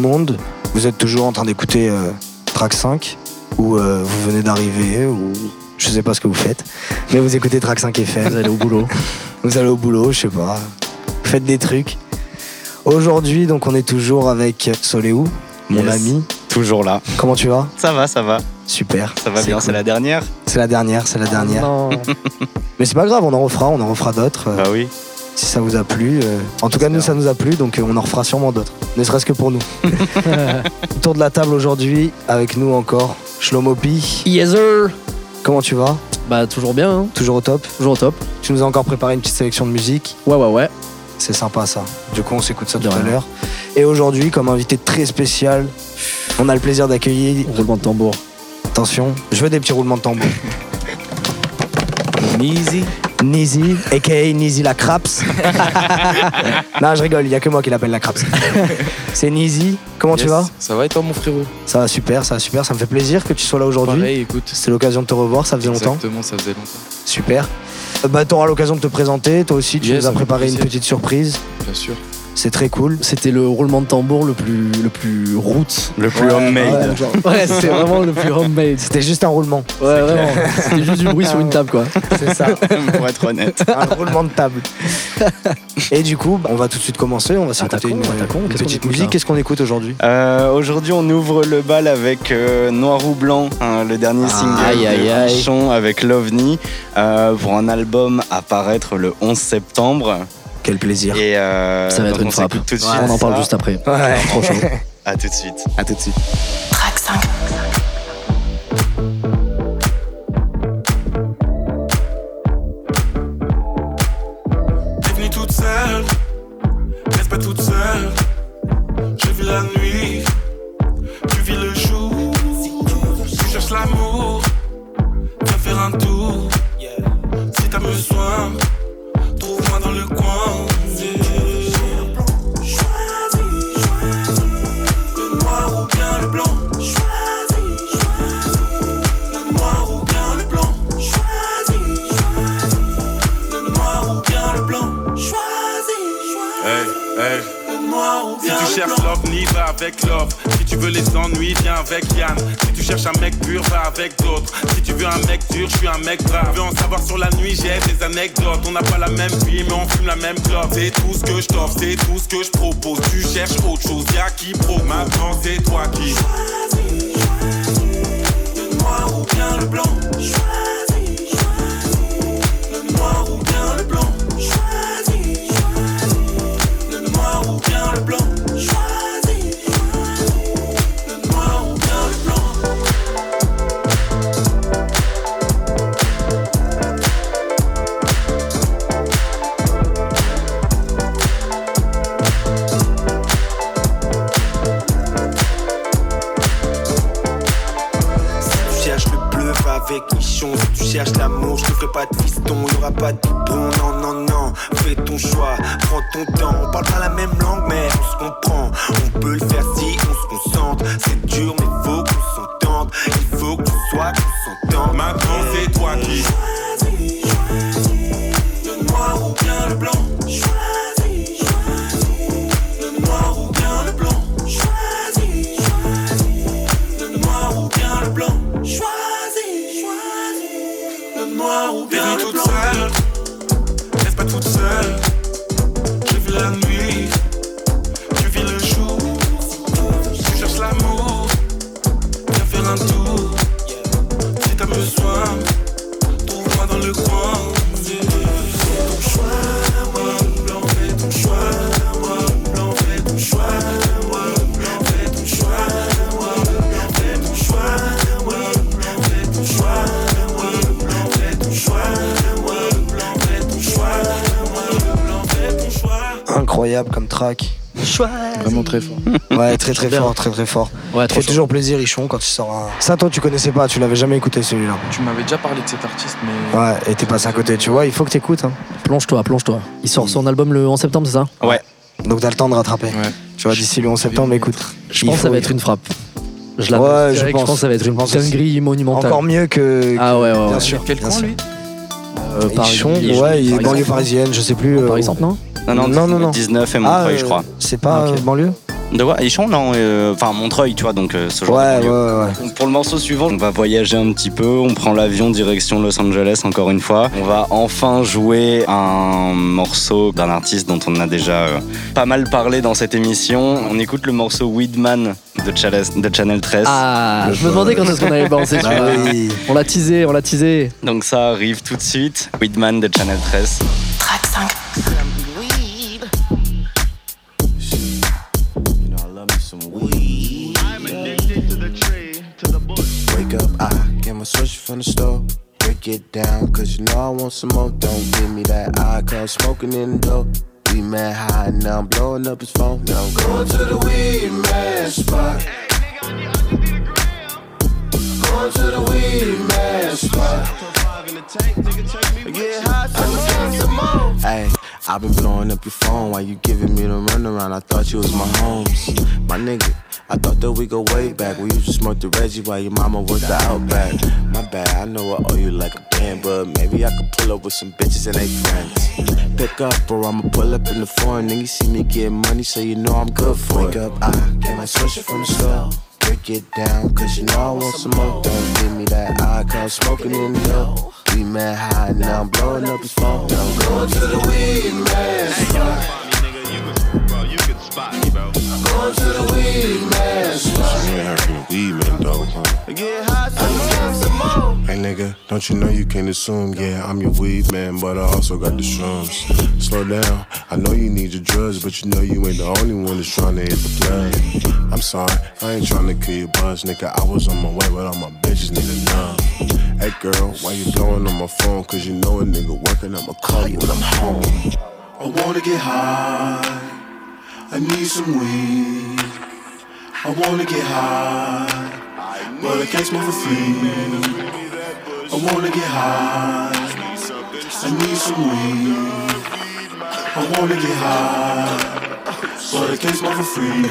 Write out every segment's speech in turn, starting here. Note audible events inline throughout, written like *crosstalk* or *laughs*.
Monde, vous êtes toujours en train d'écouter euh, Track 5 ou euh, vous venez d'arriver ou je sais pas ce que vous faites, mais vous écoutez Track 5 FM. Vous allez au boulot. *laughs* Vous allez au boulot, je sais pas. Vous faites des trucs. Aujourd'hui, donc, on est toujours avec Soléou, mon Yes. ami. Toujours là. Comment tu vas? Ça va, ça va. Super. Ça va C'est bien, cool. c'est la dernière C'est la dernière, c'est la dernière. Non. *laughs* Mais c'est pas grave, on en refera, on en refera d'autres. euh, Bah oui. Si ça vous a plu. euh, En tout cas, nous, ça nous a plu, donc euh, on en refera sûrement d'autres. Ne serait-ce que pour nous. *laughs* Autour de la table aujourd'hui, avec nous encore, Shlomo Pi. yes sir. Comment tu vas? Bah toujours bien, hein. Toujours au top? Toujours au top. Tu nous as encore préparé une petite sélection de musique? Ouais ouais ouais. C'est sympa ça. Du coup, on s'écoute ça De tout à rien. l'heure. Et aujourd'hui, comme invité très spécial, on a le plaisir d'accueillir. Roulement de tambour. Attention, je veux des petits roulements de tambour. Easy. Nizi, aka Nizi la Craps. *laughs* non, je rigole, il y a que moi qui l'appelle la Craps. C'est Nizi. Comment tu vas? Ça va et toi mon frérot? Ça va super, ça va super. Ça me fait plaisir que tu sois là aujourd'hui. Pareil, écoute. C'est l'occasion de te revoir, ça faisait longtemps. Exactement, ça faisait longtemps. Super. Euh, Bah, t'auras l'occasion de te présenter. Toi aussi, tu Yes, nous as préparé une petite surprise. Bien sûr. C'est très cool. C'était le roulement de tambour le plus le plus route. Le plus Ouais, homemade. ouais, *laughs* Ouais, c'était vraiment le plus homemade. C'était juste un roulement. Ouais, vraiment. C'était juste du bruit sur une table quoi. C'est ça. *laughs* pour être honnête. un roulement de table. *laughs* Et du coup, bah, on va tout de suite commencer. On va s'écouter une, une Qu'est-ce qu'on petite écoute, musique. Qu'est-ce qu'on écoute aujourd'hui? Euh, Aujourd'hui, on ouvre le bal avec euh, Noir ou Blanc, hein, le dernier Ah, single aïe, aïe, de aïe. Pichon avec l'OVNI, euh, pour un album à paraître le 11 septembre. Quel plaisir. Et euh, Ça va être une on frappe. s'écoute tout de Ouais, suite On en parle ça. juste après. Ouais. Trop chaud. *laughs* À tout de suite. À tout de suite. Track 5. C'est tout ce que je t'offre, c'est tout ce que je propose. Tu cherches autre chose, y'a qui pro. Maintenant, c'est toi qui. Track. Vraiment très fort. Ouais, très très fort, très très fort. Ouais, trop fait toujours plaisir, Richon, quand il sort un. Ça, toi, tu connaissais pas, tu l'avais jamais écouté celui-là. Tu m'avais déjà parlé de cet artiste, mais. Ouais, et t'es passé à côté, tu vois, il faut que t'écoutes. Hein. Plonge-toi, plonge-toi. Il sort son album le 11 septembre, c'est ça Donc t'as le temps de rattraper. Ouais. Tu vois, d'ici le 11 septembre, écoute. Je pense que ça va être une frappe. Je la Ouais, je pense. je pense que ça va être une dinguerie monumentale. Encore mieux que. Ah ouais, ouais, Bien ouais. sûr. Quel coin lui? Euh, Paris, Richon, ouais, il est banlieue parisienne, je sais plus. euh, Par exemple, non? Non, non, Non, non, non. 19 et Ah, Montreuil, je euh, crois. C'est pas Ah, ok. euh, banlieue De quoi? Ichon? Non, euh, enfin Montreuil, tu vois, donc euh, ce genre Ouais, de ouais, ouais. ouais. Pour le morceau suivant, on va voyager un petit peu, on prend l'avion direction Los Angeles encore une fois. On va enfin jouer un morceau d'un artiste dont on a déjà euh, pas mal parlé dans cette émission. On écoute le morceau Weedman de, de Channel 13. Ah, je me demandais quand est-ce qu'on allait balancer Ah celui-là. oui. On l'a teasé, on l'a teasé. Donc ça arrive tout de suite. Weedman de Channel 13. Track 5. Switch from the store. Break it down, cause you know I want some more. Don't give me that eye, cause smoking in the door. We mad high, now I'm blowing up his phone. Now I'm going to the weed man spot. Going to the weed man spot. Get high, some more, some more. Hey, I've been blowing up your phone while you giving me the runaround. I thought you was my homes, my nigga. I thought that we go way back. We used to smoke the Reggie while your mama was the Outback. My bad, I know I owe you like a band, but maybe I could pull up with some bitches and they friends. Pick up or I'ma pull up in the foreign. Nigga see me get money, so you know I'm good for Wake up, I get my switcher from the store. Break it down, cause you know I want some more. Don't give me that eye, cause smoking in the door. We mad high, now I'm blowing up his phone. Now I'm going to the weed man spot. To the weed man ain't from the weed man, though, huh? Get high, some more, some more. Hey nigga, don't you know you can't assume, yeah, I'm your weed man, but I also got the shrooms. Slow down, I know you need your drugs, but you know you ain't the only one that's trying to hit the plug. I'm sorry, I ain't trying to kill your buzz, nigga. I was on my way, but all my bitches need a numb. Hey girl, why you blowing on my phone? Cause you know a nigga working, I'ma call you when I'm home. I wanna get high. I need some weed. I wanna get high, but I can't smoke for free. I wanna get high. I need some weed. I wanna get high, but I can't smoke for free.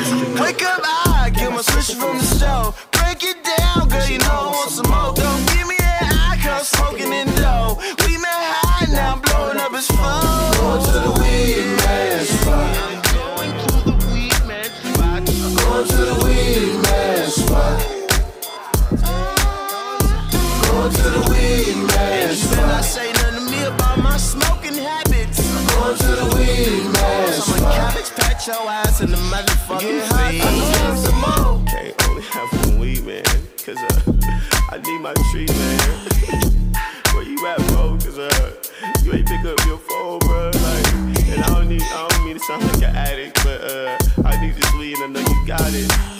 Wake up, I get my switch from the store. Break it down, girl, you know I want some more. Don't give me that eye, cause smoking in dough. We met high, now I'm blowing up his phone. Going to the weed man spot. Going to the weed man You better not say nothing to me about my smoking habits. Going to the weed man So my cabbage patch your ass in the motherfucking face. some more. Can't only have one weed, man. Cause uh, I need my treat, man. *laughs* Where you at, bro? Cause uh, you ain't pick up your phone, bro. Like, and I don't need, I don't mean to sound like an addict, but uh, I need this weed and I know you got it.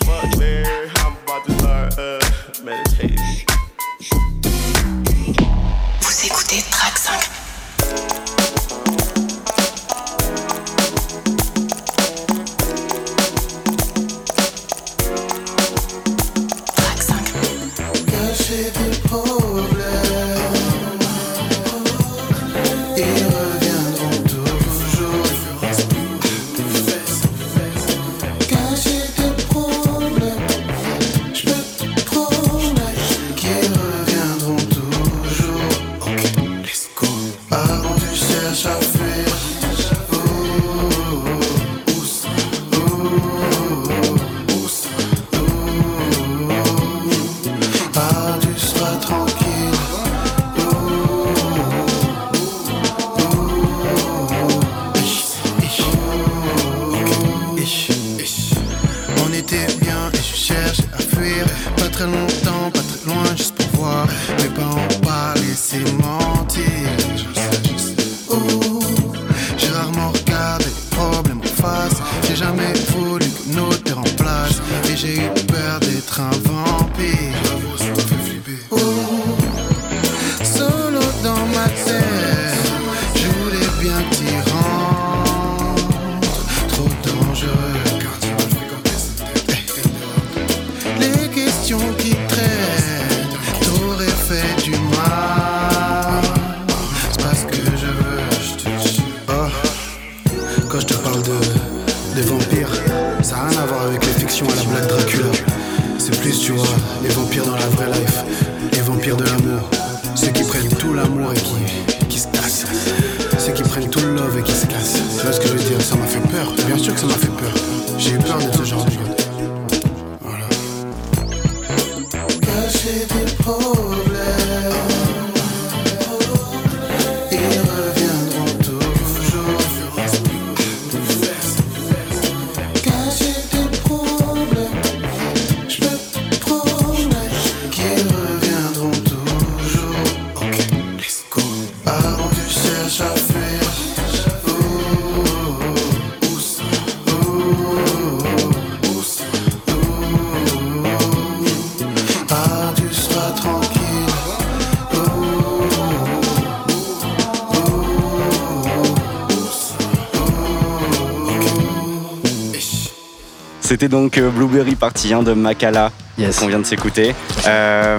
Blueberry Party 1 de Makala Yes. qu'on vient de s'écouter. Euh,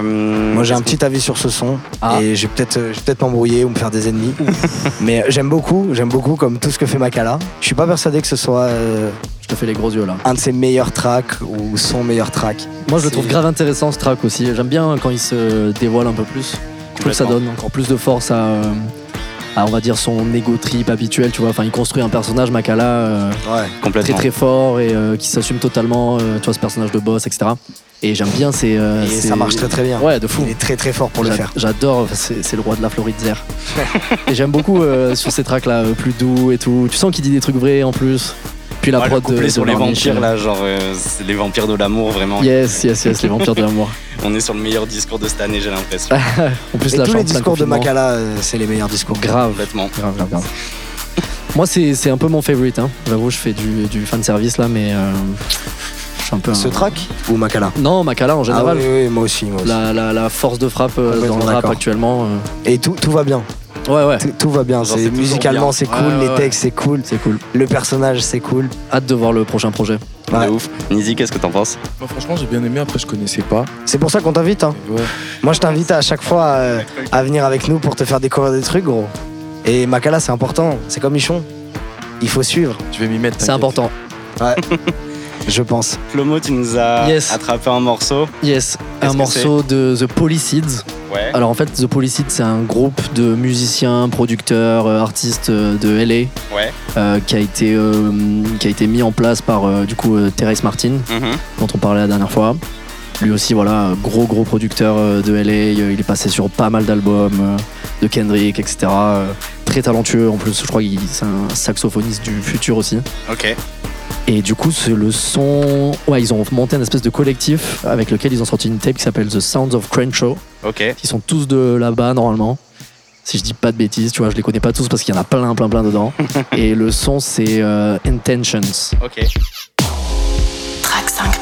Moi j'ai un petit avis sur ce son Ah. et je vais peut-être euh, peut-être m'embrouiller ou me faire des ennemis. *laughs* Mais euh, j'aime beaucoup, j'aime beaucoup comme tout ce que fait Makala. Je suis pas persuadé que ce soit euh, Je te fais les gros yeux là. un de ses meilleurs tracks ou son meilleur track. Moi je le trouve grave intéressant ce track aussi. J'aime bien quand il se dévoile un peu plus. Je trouve que ça donne encore plus de force à, euh, à, on va dire son ego trip habituel, tu vois. Enfin il construit un personnage Makala euh, Ouais. très complètement. très fort et euh, qui s'assume totalement, euh, tu vois ce personnage de boss, etc. Et j'aime bien ces. euh, Et ces- ça marche très très bien. Ouais de fou. Il est très très fort pour le faire. J'adore, enfin, c'est le roi de la Floride Zer. *laughs* et j'aime beaucoup euh, sur ces tracks là, plus doux et tout. Tu sens qu'il dit des trucs vrais en plus. Puis la Ouais, le prod de, couplet de sur les vampires là, genre euh, les vampires de l'amour vraiment. Yes, yes, yes, les vampires de l'amour. *laughs* On est sur le meilleur discours de cette année, j'ai l'impression. *laughs* En plus, Et la tous les discours de. Makala, euh, c'est les meilleurs discours. Grave, Complètement. grave, grave, grave. Moi, c'est c'est un peu mon favorite. Hein. J'avoue, je fais du, du fan service là, mais euh, je suis un peu. un- Ce track ou Makala? Non, Makala en Ah général. oui, oui, moi aussi. Moi aussi. La, la, la force de frappe euh, dans le rap actuellement. euh, Et tout, tout va bien. Ouais, ouais, Tout, tout va bien. Genre, C'est c'est toujours musicalement bien. c'est Ouais, cool, ouais, les ouais. textes c'est cool, c'est cool. le personnage c'est cool. Hâte de voir le prochain projet. Ouais. Ouf. Nizi, qu'est-ce que t'en penses? Moi, franchement, j'ai bien aimé. Après, je connaissais pas. C'est pour ça qu'on t'invite. Hein. Ouais. Moi je t'invite à chaque fois euh, à venir avec nous pour te faire découvrir des trucs gros. Et Makala c'est important, c'est comme Michon. Il faut suivre, Je vais m'y mettre. C'est important. *laughs* je pense. Flomo, tu nous as Yes. attrapé un morceau. Yes, un morceau de The Polyseeds. Ouais. Alors en fait, The Polyseeds, c'est un groupe de musiciens, producteurs, euh, artistes euh, de LA Ouais. euh, qui, a été, euh, qui a été mis en place par euh, du coup Terrace Martin, Mhm. dont on parlait la dernière fois. Lui aussi, voilà, gros gros producteur de LA. Il est passé sur pas mal d'albums de Kendrick, etc. Très talentueux en plus. Je crois qu'il c'est un saxophoniste du futur aussi. Ok. Et du coup, c'est le son. Ouais, ils ont monté un espèce de collectif avec lequel ils ont sorti une tape qui s'appelle The Sounds of Crenshaw. Ok. Ils sont tous de là-bas normalement. Si je dis pas de bêtises, tu vois, je les connais pas tous parce qu'il y en a plein, plein, plein dedans. *laughs* Et le son, c'est euh, Intentions. Ok. Track 5.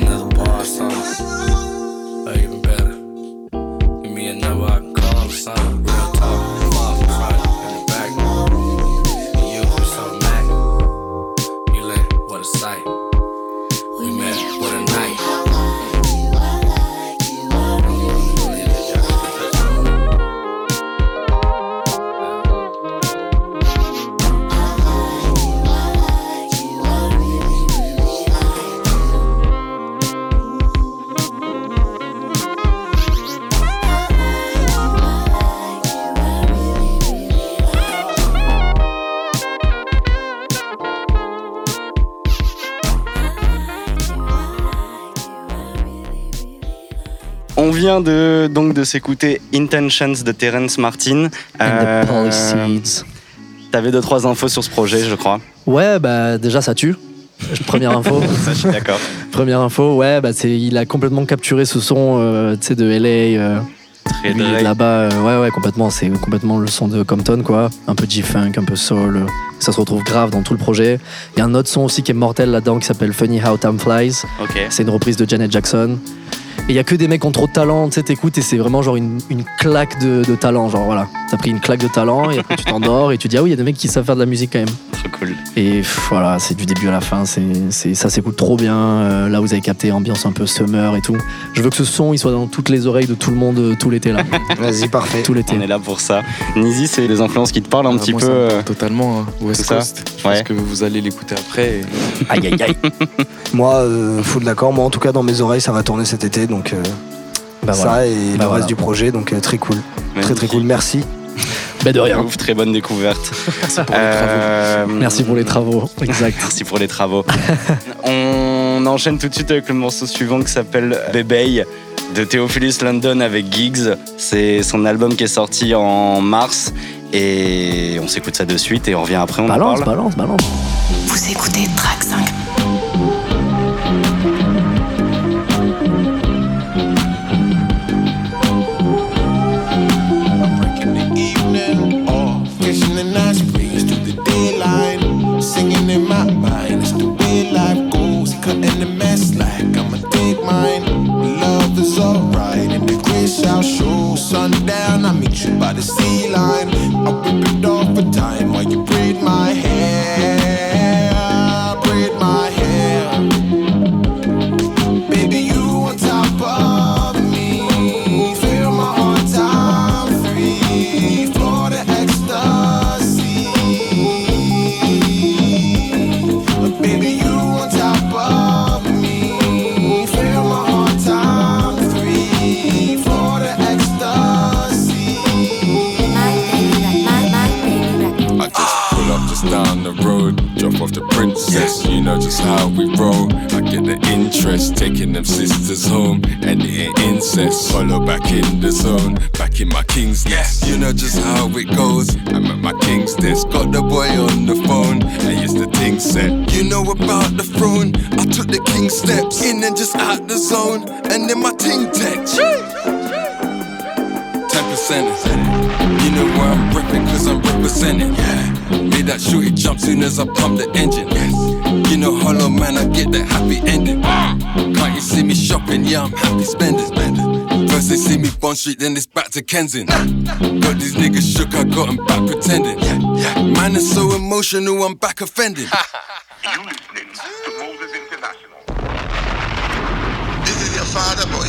than the bar songs. Even better. Vient de, donc de s'écouter Intentions de Terence Martin. Euh. T'avais deux trois infos sur ce projet, je crois. Ouais, bah déjà ça tue. Première info. *laughs* Ça, je suis d'accord. Première info, ouais, bah c'est, il a complètement capturé ce son, euh, tu sais, de LA. euh, Très là-bas, euh, ouais, ouais, complètement. C'est complètement le son de Compton, quoi. Un peu G-Funk, un peu soul. euh, Ça se retrouve grave dans tout le projet. Il y a un autre son aussi qui est mortel là-dedans qui s'appelle Funny How Time Flies. Ok. C'est une reprise de Janet Jackson. Et il y a que des mecs qui ont trop de talent, tu sais, t'écoutes et c'est vraiment genre une, une claque de, de talent. Genre voilà, t'as pris une claque de talent et après tu t'endors et tu dis ah oui, il y a des mecs qui savent faire de la musique quand même. Trop cool. Et pff, voilà, c'est du début à la fin, c'est, c'est, ça s'écoute trop bien. Euh, là, vous avez capté ambiance un peu summer et tout. Je veux que ce son il soit dans toutes les oreilles de tout le monde euh, tout l'été là. *laughs* Vas-y, parfait. tout l'été. On est là pour ça. Nizi, c'est des influences qui te parlent un Ah, petit moi, peu. ça euh, totalement. hein. West tout ça Coast. Je Ouais. pense que vous allez l'écouter après. et- Aïe aïe aïe. *laughs* Moi, euh, full d'accord. Moi, en tout cas, dans mes oreilles, ça va tourner cet été. Donc, euh, Bah ça voilà. et Bah le voilà. reste du projet. Donc, euh, très cool. Très, très cool. Merci. *laughs* Bah de rien. Ouf, très bonne découverte. Merci pour les travaux. Euh, Merci pour les travaux. *laughs* Exact. Merci pour les travaux. *laughs* On enchaîne tout de suite avec le morceau suivant qui s'appelle Bébé de Theophilus London avec Giggs. C'est son album qui est sorti en mars et on s'écoute ça de suite et on revient après, on en Balance, parle. balance, balance. Vous écoutez Track 5. Off the princess. You know just how we roll. I get the interest, taking them sisters home, and ain't incest. Follow back in the zone, back in my king's nest. You know just how it goes. I'm at my king's desk, got the boy on the phone, and yes the thing said, you know about the throne. I took the king steps in and just out the zone, and then my ting text. Ten percent. You know where I'm ripping, cause I'm representing. Yeah. Made that shorty jump soon as I pump the engine. Yes. You know, hollow man, I get that happy ending. Can't you see me shopping? Yeah, I'm happy spending. First they see me Bond Street, then it's back to Kensington. Got these niggas shook, I got 'em back pretending. Man is so emotional, I'm back offending. *laughs* You listening to Moses International. This is your father, boy.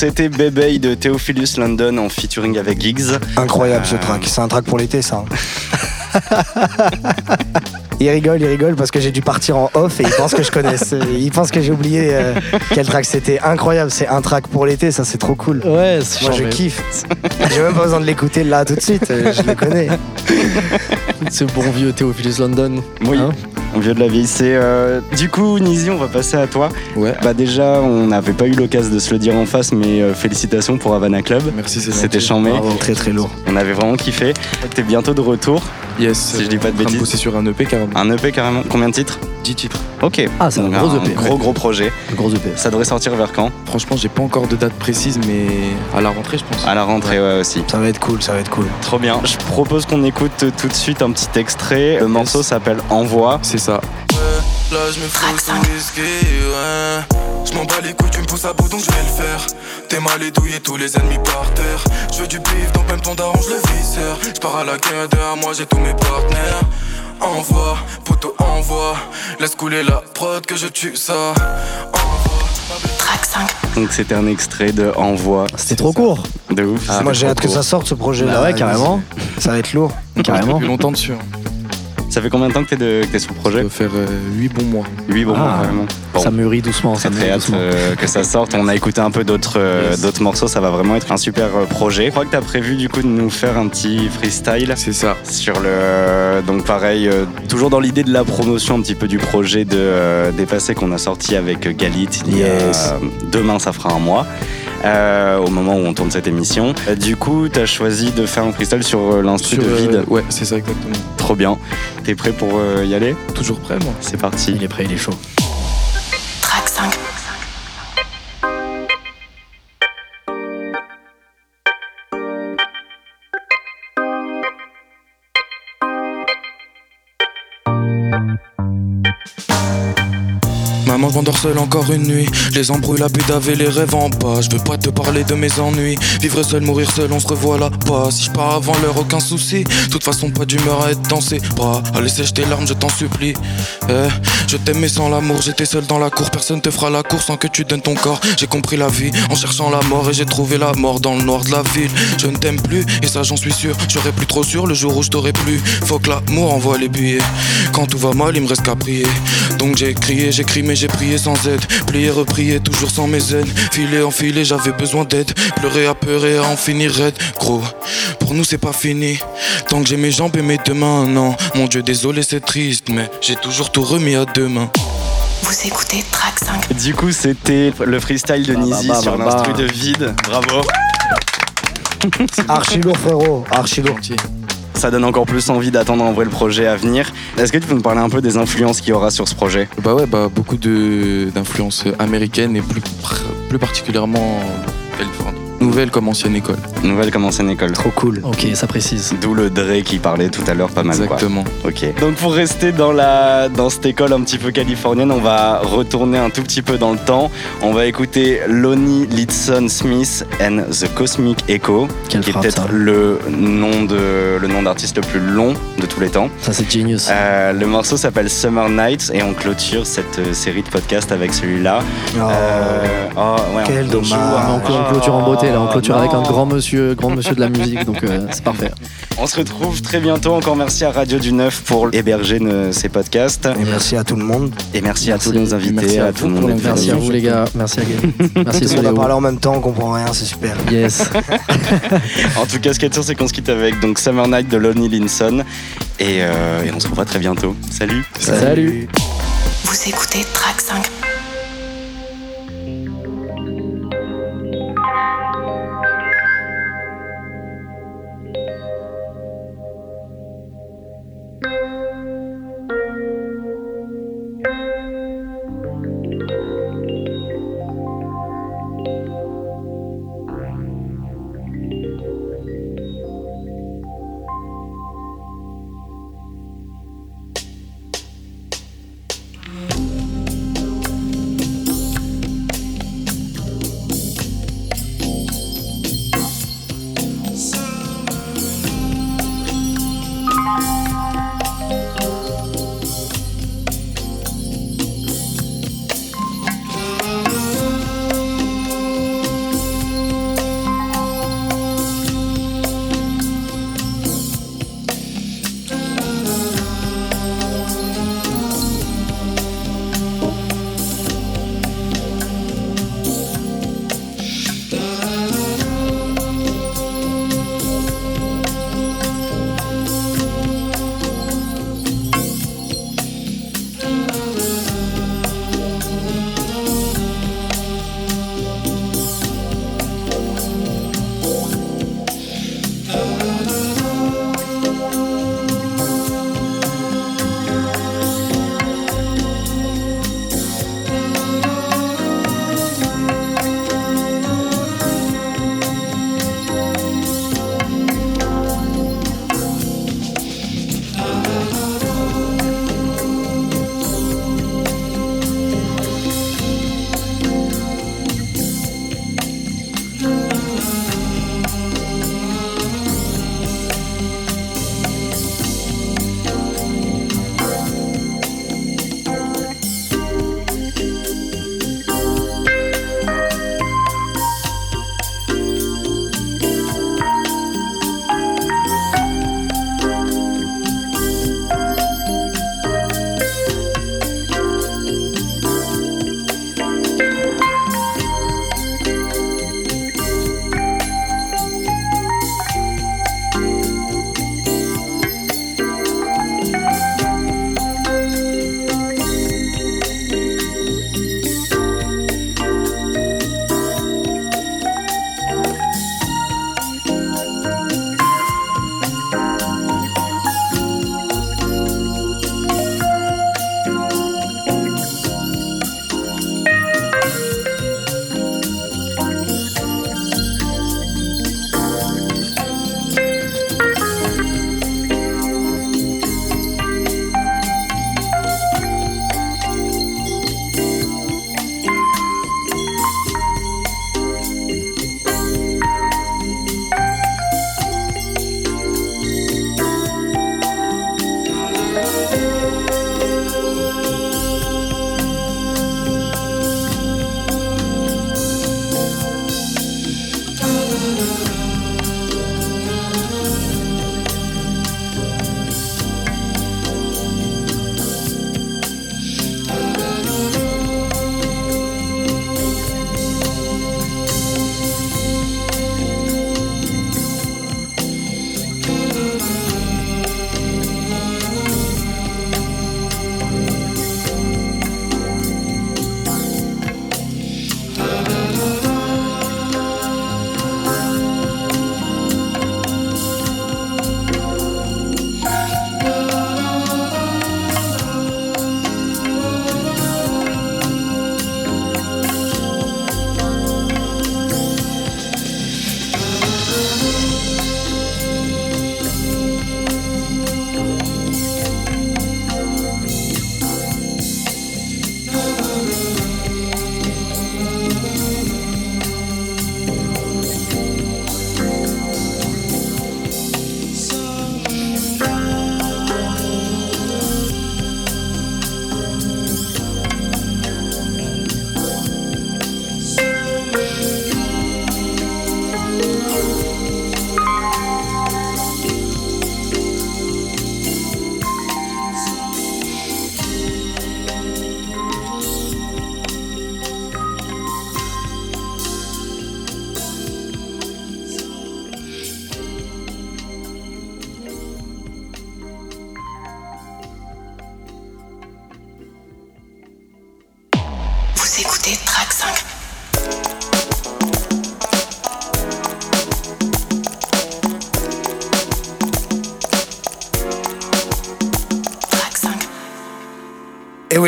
C'était Bébé de Theophilus London en featuring avec Giggs. Incroyable ce Euh, track. C'est un track pour l'été, ça. il rigole, il rigole parce que j'ai dû partir en off et il pense que je connais. C'est- Il pense que j'ai oublié euh, quel track c'était. Incroyable, c'est un track pour l'été, ça c'est trop cool. Ouais, c'est Moi je kiffe. J'ai même pas besoin de l'écouter là tout de suite, euh, je le connais. Ce bon vieux Theophilus London. Oui, Hein vient de la vieille. C'est euh, du coup, Nizi, on va passer à toi. Ouais. Bah déjà, on n'avait pas eu l'occasion de se le dire en face, mais euh, félicitations pour Havana Club. Merci, c'est C'était chambé. Bravo, très très lourd. On avait vraiment kiffé. T'es bientôt de retour, Yes. si je dis pas de bêtises. bosser sur un EP carrément. Un EP carrément. Combien de titres? 10 titres. Ok. Ah, c'est un gros EP. gros gros projet. Un gros EP. Ça devrait sortir vers quand? Franchement, j'ai pas encore de date précise, mais à la rentrée, je pense. À la rentrée, ouais, aussi. Ça va être cool, ça va être cool. Trop bien. Je propose qu'on écoute tout de suite un petit extrait. Le morceau s'appelle Envoi. C'est ça. Là je me Track fous whisky, ouais Je m'en bats les couilles, tu me pousses à bout donc je vais le faire T'es mal et douillé, tous les ennemis par terre Je veux du bif, donc même ton daron je le viscère Je pars à la guerre, derrière moi j'ai tous mes partenaires Envoie, poteau envoie Laisse couler la prod que je tue ça Track 5. Donc c'était un extrait de Envoi. C'était trop court. De ouf. Ah, Moi j'ai hâte que ça sorte ce projet là. Bah ouais, carrément. Ça va être lourd. Carrément. Depuis longtemps dessus. hein. Ça fait combien de temps que que t'es sur le Ça projet doit faire 8 bons mois. Oui, bon, Ah. carrément. Bon. Ça mûrit doucement. Ça Très hâte euh, que ça sorte. On a écouté un peu d'autres euh, Yes. morceaux. Ça va vraiment être un super euh, projet. Je crois que t'as prévu du coup de nous faire un petit freestyle C'est ça. sur le. Donc pareil, euh, toujours dans l'idée de la promotion un petit peu du projet de euh, Dépassé qu'on a sorti avec euh, Galit. Il y a- Yes. demain, ça fera un mois. Euh, au moment où on tourne cette émission. Euh, du coup, t'as choisi de faire un freestyle sur euh, l'instru de vide. ouais, c'est ça exactement. Trop bien. T'es prêt pour y aller? Toujours prêt, moi. C'est parti. Il est prêt, il est chaud. Je m'endors seul encore une nuit. Les embrouilles, la et les rêves en bas. Je veux pas te parler de mes ennuis. Vivre seul, mourir seul, on se revoit là-bas. Si je pars avant l'heure, aucun souci. Toute façon, pas d'humeur à être dans ses bras. Allez, sèche tes larmes, je t'en supplie. Eh, je t'aime, mais sans l'amour, j'étais seul dans la cour. Personne te fera la course sans que tu donnes ton corps. J'ai compris la vie en cherchant la mort et j'ai trouvé la mort dans le noir de la ville. Je ne t'aime plus, et ça, j'en suis sûr. J'aurais plus trop sûr le jour où je t'aurais plus. Faut que l'amour envoie les billets. Quand tout va mal, il me reste qu'à prier. Donc j'ai crié, j'ai crié, mais j'ai sans aide. Plié, reprié, toujours sans mes aides. Filé, enfilé, j'avais besoin d'aide. Pleurer, apeurer, à en finir raide. Gros, pour nous c'est pas fini. Tant que j'ai mes jambes et mes deux mains, non. Mon Dieu, désolé, c'est triste, mais j'ai toujours tout remis à deux mains. Vous écoutez Track 5. Du coup, c'était le freestyle de Bah, bah, Nizi bah, sur bah, l'instru bah. de vide. Bravo. Archi lourd frérot, archi lourd. Ça donne encore plus envie d'attendre en vrai le projet à venir. Est-ce que tu peux nous parler un peu des influences qu'il y aura sur ce projet? Bah ouais, bah beaucoup d'influences américaines et plus, plus particulièrement. Nouvelle comme ancienne école. Nouvelle comme ancienne école. Trop cool. Ok, ça précise. D'où le Dre qui parlait tout à l'heure pas mal quoi. Exactement. Ok. Donc pour rester dans la dans cette école un petit peu californienne, on va retourner un tout petit peu dans le temps. On va écouter Lonnie Litson Smith and the Cosmic Echo, Quelle qui est peut-être le nom de le nom d'artiste le plus long de tous les temps. Ça, c'est genius. Euh, le morceau s'appelle Summer Nights et on clôture cette euh, série de podcasts avec celui-là. Oh. Euh, oh, ouais, Quel on dommage. hein. on clôture en beauté, là. On clôture avec un grand monsieur, grand monsieur de la musique, donc euh, c'est parfait. On se retrouve très bientôt. Encore merci à Radio du Neuf pour héberger ces podcasts. Et merci à tout le monde. Et merci, à tous nos invités, Merci à tout le monde. Merci à vous, les gars. Merci à Merci, Tout le monde a parlé en même temps, on comprend rien, c'est super. Yes. En tout cas, ce qui est sûr, c'est qu'on se quitte avec donc Summer Night de Lonnie Linson. Et, euh, et on se revoit très bientôt. Salut Salut. Vous écoutez Track 5.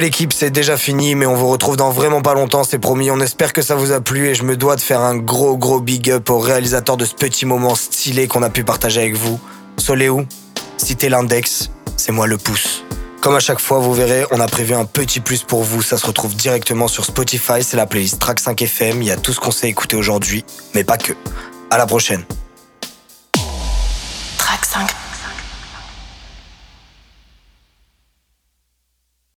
L'équipe, c'est déjà fini, mais on vous retrouve dans vraiment pas longtemps, c'est promis. On espère que ça vous a plu et je me dois de faire un gros gros big up au réalisateur de ce petit moment stylé qu'on a pu partager avec vous. Soléou, citez l'index, c'est moi le pouce. Comme à chaque fois, vous verrez, on a prévu un petit plus pour vous. Ça se retrouve directement sur Spotify, c'est la playlist Track 5 FM. Il y a tout ce qu'on s'est écouté aujourd'hui, mais pas que. À la prochaine. Track 5.